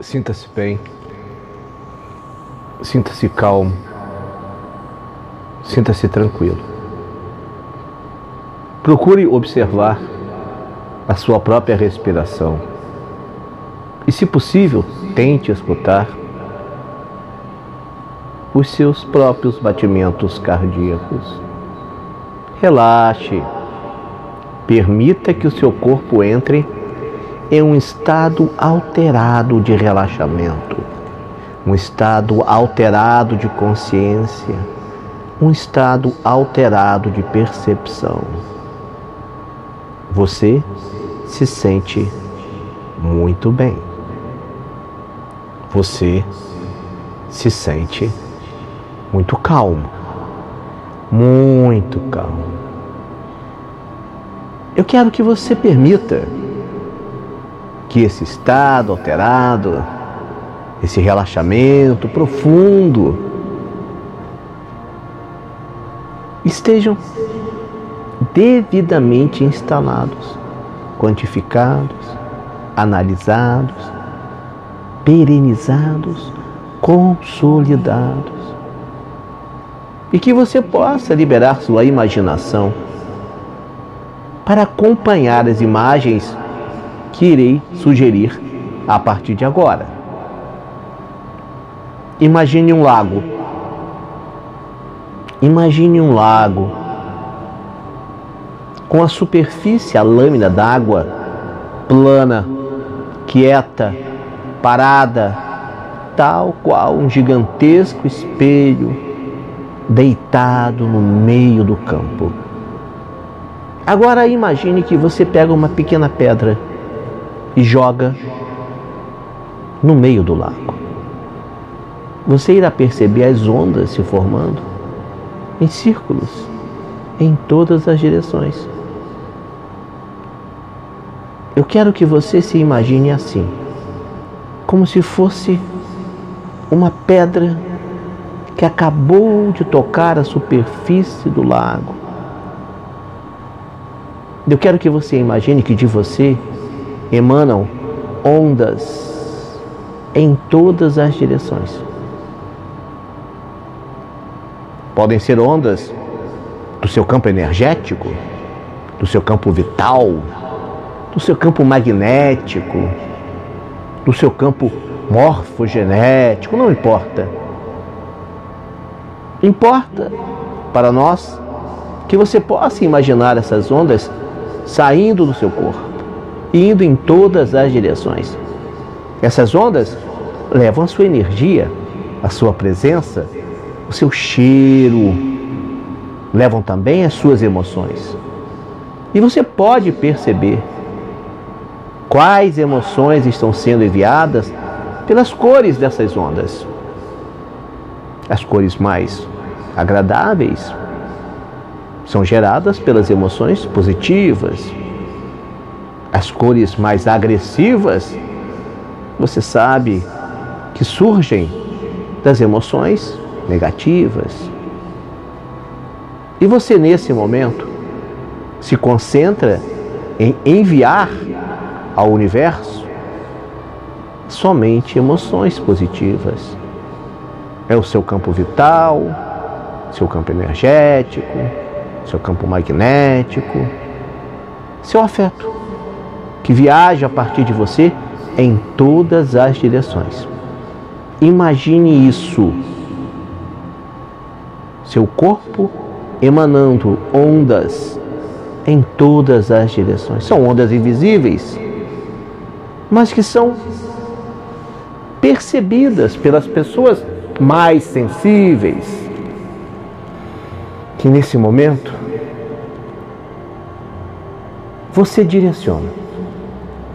Sinta-se bem. Sinta-se calmo. Sinta-se tranquilo. Procure observar a sua própria respiração. E, se possível, tente escutar os seus próprios batimentos cardíacos. Relaxe. Permita que o seu corpo entre em um estado alterado de relaxamento, um estado alterado de consciência, um estado alterado de percepção. Você se sente muito bem. Você se sente muito calmo. Muito calmo. Eu quero que você permita que esse estado alterado, esse relaxamento profundo, estejam devidamente instalados, quantificados, analisados, perenizados, consolidados. E que você possa liberar sua imaginação para acompanhar as imagens que irei sugerir a partir de agora. Imagine um lago. Imagine um lago com a superfície, a lâmina d'água plana, quieta, parada, tal qual um gigantesco espelho deitado no meio do campo. Agora imagine que você pega uma pequena pedra e joga no meio do lago. Você irá perceber as ondas se formando em círculos em todas as direções. Eu quero que você se imagine assim, como se fosse uma pedra que acabou de tocar a superfície do lago. Eu quero que você imagine que de você emanam ondas em todas as direções. Podem ser ondas do seu campo energético, do seu campo vital, do seu campo magnético, do seu campo morfogenético, não importa. Importa para nós que você possa imaginar essas ondas saindo do seu corpo indo em todas as direções. Essas ondas levam a sua energia, a sua presença, o seu cheiro, levam também as suas emoções. E você pode perceber quais emoções estão sendo enviadas pelas cores dessas ondas. As cores mais agradáveis são geradas pelas emoções positivas, as cores mais agressivas, você sabe que surgem das emoções negativas. E você, nesse momento, se concentra em enviar ao universo somente emoções positivas. É o seu campo vital, seu campo energético, seu campo magnético, seu afeto que viaja a partir de você em todas as direções. Imagine isso. Seu corpo emanando ondas em todas as direções. São ondas invisíveis, mas que são percebidas pelas pessoas mais sensíveis. Que nesse momento você direciona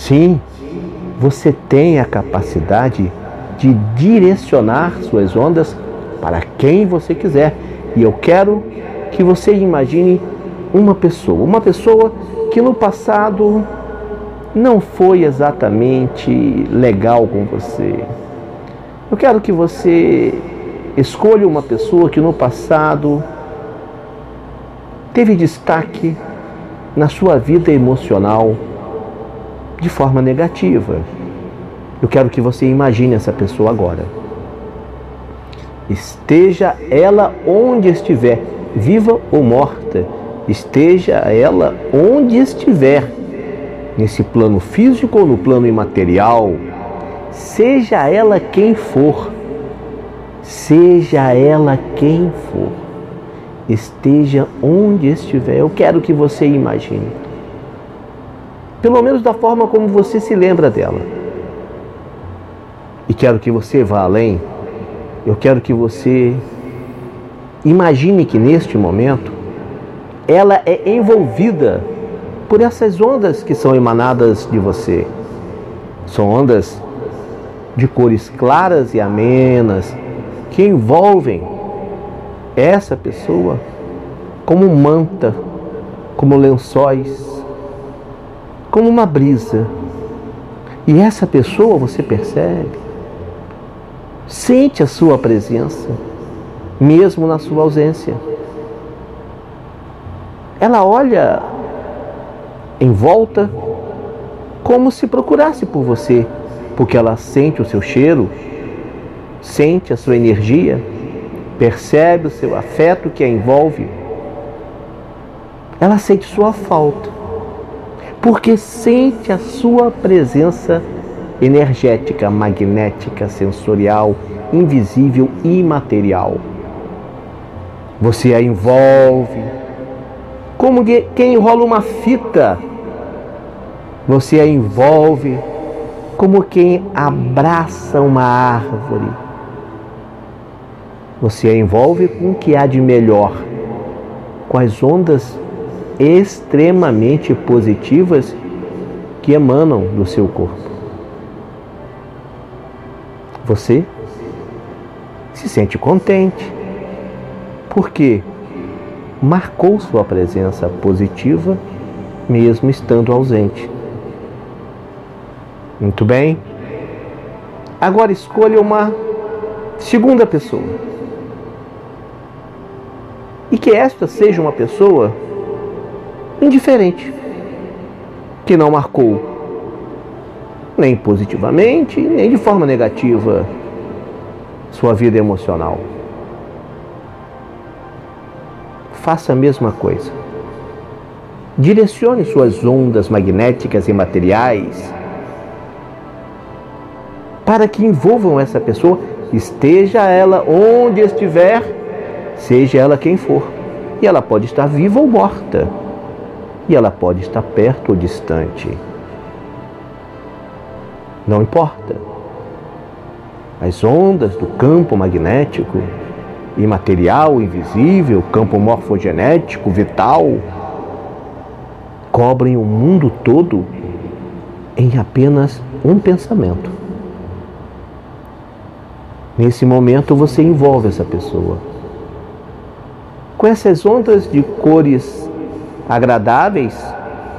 Sim, você tem a capacidade de direcionar suas ondas para quem você quiser. E eu quero que você imagine uma pessoa, uma pessoa que no passado não foi exatamente legal com você. Eu quero que você escolha uma pessoa que no passado teve destaque na sua vida emocional de forma negativa. Eu quero que você imagine essa pessoa agora. Esteja ela onde estiver, viva ou morta, esteja ela onde estiver, nesse plano físico ou no plano imaterial, seja ela quem for, seja ela quem for, esteja onde estiver, eu quero que você imagine, pelo menos da forma como você se lembra dela. E quero que você vá além. Eu quero que você imagine que neste momento ela é envolvida por essas ondas que são emanadas de você. São ondas de cores claras e amenas que envolvem essa pessoa como manta, como lençóis, como uma brisa. E essa pessoa, você percebe, Sente a sua presença, mesmo na sua ausência. Ela olha em volta como se procurasse por você, porque ela sente o seu cheiro, sente a sua energia, percebe o seu afeto que a envolve. Ela sente sua falta, porque sente a sua presença energética, magnética, sensorial, invisível e imaterial. Você a envolve como quem enrola uma fita. Você a envolve como quem abraça uma árvore. Você a envolve com o que há de melhor, com as ondas extremamente positivas que emanam do seu corpo você se sente contente, porque marcou sua presença positiva mesmo estando ausente. Muito bem. Agora escolha uma segunda pessoa. E que esta seja uma pessoa indiferente, que não marcou nem positivamente, nem de forma negativa, sua vida emocional. Faça a mesma coisa. Direcione suas ondas magnéticas e materiais para que envolvam essa pessoa, esteja ela onde estiver, seja ela quem for. E ela pode estar viva ou morta. E ela pode estar perto ou distante. Não importa. As ondas do campo magnético, imaterial, invisível, campo morfogenético, vital, cobrem o mundo todo em apenas um pensamento. Nesse momento você envolve essa pessoa. Com essas ondas de cores agradáveis,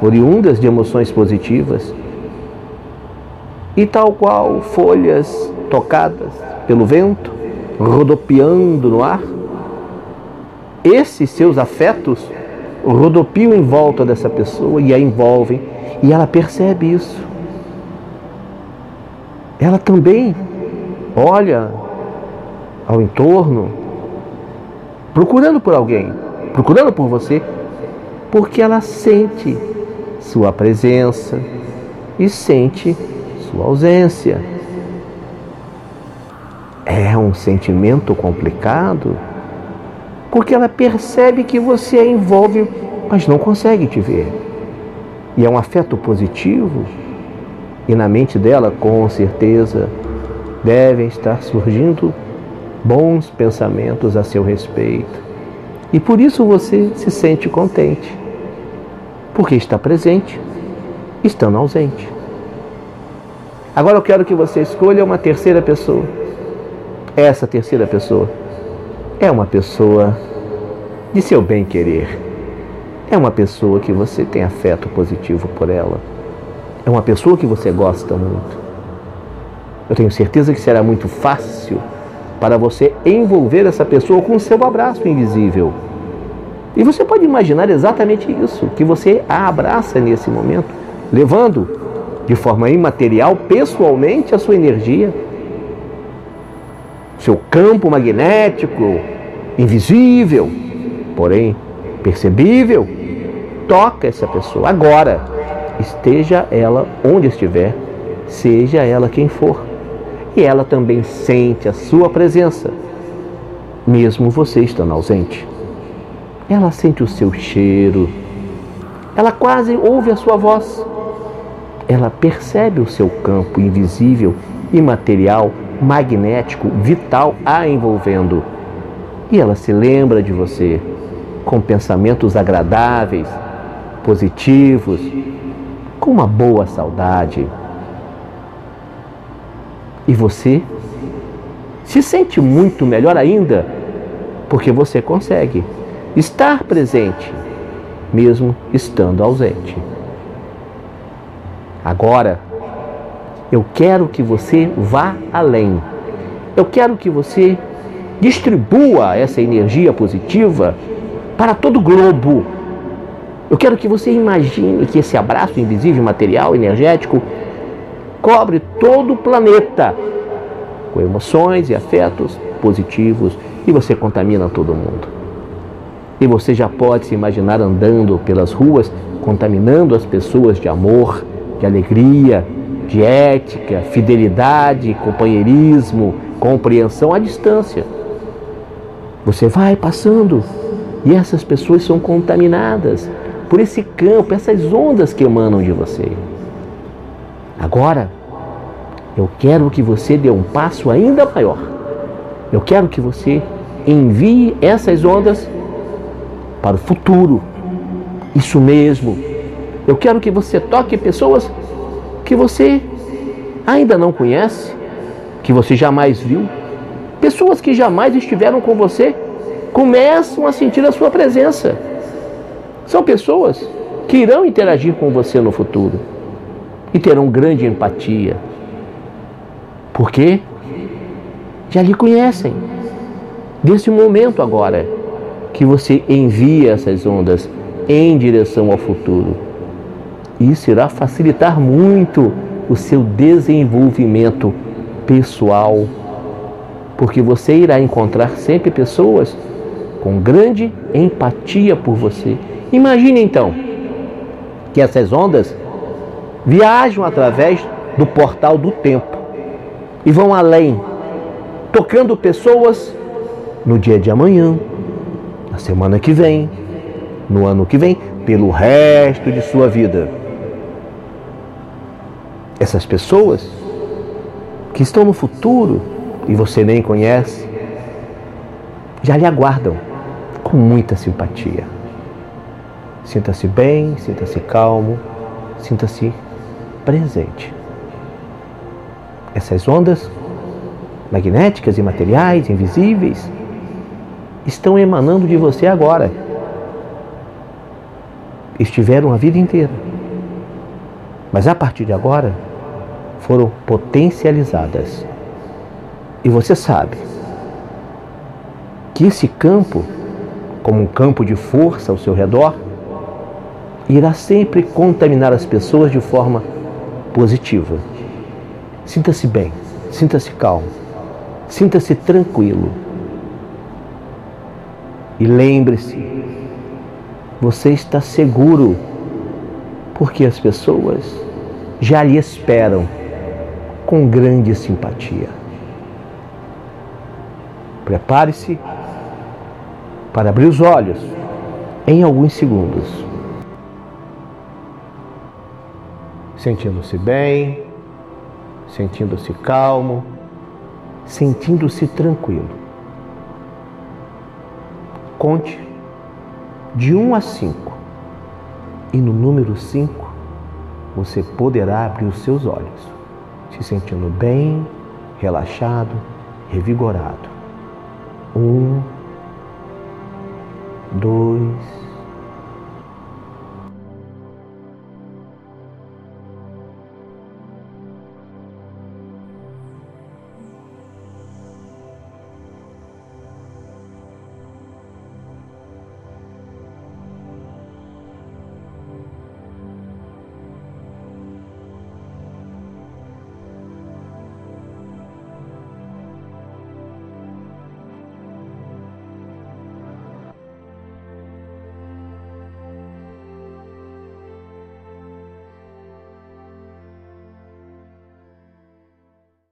oriundas de emoções positivas, e tal qual folhas tocadas pelo vento, rodopiando no ar, esses seus afetos rodopiam em volta dessa pessoa e a envolvem, e ela percebe isso. Ela também olha ao entorno, procurando por alguém, procurando por você, porque ela sente sua presença e sente sua ausência. É um sentimento complicado, porque ela percebe que você a envolve, mas não consegue te ver. E é um afeto positivo, e na mente dela, com certeza, devem estar surgindo bons pensamentos a seu respeito. E por isso você se sente contente, porque está presente, estando ausente. Agora eu quero que você escolha uma terceira pessoa. Essa terceira pessoa é uma pessoa de seu bem-querer. É uma pessoa que você tem afeto positivo por ela. É uma pessoa que você gosta muito. Eu tenho certeza que será muito fácil para você envolver essa pessoa com o seu abraço invisível. E você pode imaginar exatamente isso, que você a abraça nesse momento, levando de forma imaterial, pessoalmente, a sua energia, seu campo magnético, invisível, porém percebível, toca essa pessoa. Agora, esteja ela onde estiver, seja ela quem for. E ela também sente a sua presença, mesmo você estando ausente. Ela sente o seu cheiro, ela quase ouve a sua voz, ela percebe o seu campo invisível, imaterial, magnético, vital a envolvendo. E ela se lembra de você com pensamentos agradáveis, positivos, com uma boa saudade. E você se sente muito melhor ainda, porque você consegue estar presente, mesmo estando ausente. Agora, eu quero que você vá além. Eu quero que você distribua essa energia positiva para todo o globo. Eu quero que você imagine que esse abraço invisível, material, energético, cobre todo o planeta com emoções e afetos positivos e você contamina todo mundo. E você já pode se imaginar andando pelas ruas contaminando as pessoas de amor, de alegria, de ética, fidelidade, companheirismo, compreensão à distância. Você vai passando e essas pessoas são contaminadas por esse campo, essas ondas que emanam de você. Agora, eu quero que você dê um passo ainda maior. Eu quero que você envie essas ondas para o futuro. Isso mesmo. Eu quero que você toque pessoas que você ainda não conhece, que você jamais viu, pessoas que jamais estiveram com você, começam a sentir a sua presença. São pessoas que irão interagir com você no futuro e terão grande empatia, porque já lhe conhecem. Desse momento agora que você envia essas ondas em direção ao futuro. Isso irá facilitar muito o seu desenvolvimento pessoal, porque você irá encontrar sempre pessoas com grande empatia por você. Imagine então que essas ondas viajam através do portal do tempo e vão além, tocando pessoas no dia de amanhã, na semana que vem, no ano que vem, pelo resto de sua vida. Essas pessoas que estão no futuro e você nem conhece, já lhe aguardam com muita simpatia. Sinta-se bem, sinta-se calmo, sinta-se presente. Essas ondas magnéticas e materiais invisíveis estão emanando de você agora. Estiveram a vida inteira. Mas a partir de agora foram potencializadas. E você sabe que esse campo, como um campo de força ao seu redor, irá sempre contaminar as pessoas de forma positiva. Sinta-se bem, sinta-se calmo, sinta-se tranquilo. E lembre-se, você está seguro, porque as pessoas já lhe esperam com grande simpatia. Prepare-se para abrir os olhos em alguns segundos. sentindo-se bem, sentindo-se calmo, sentindo-se tranquilo. Conte de 1 a 5 e no número 5 você poderá abrir os seus olhos, se sentindo bem, relaxado, revigorado. Um, dois,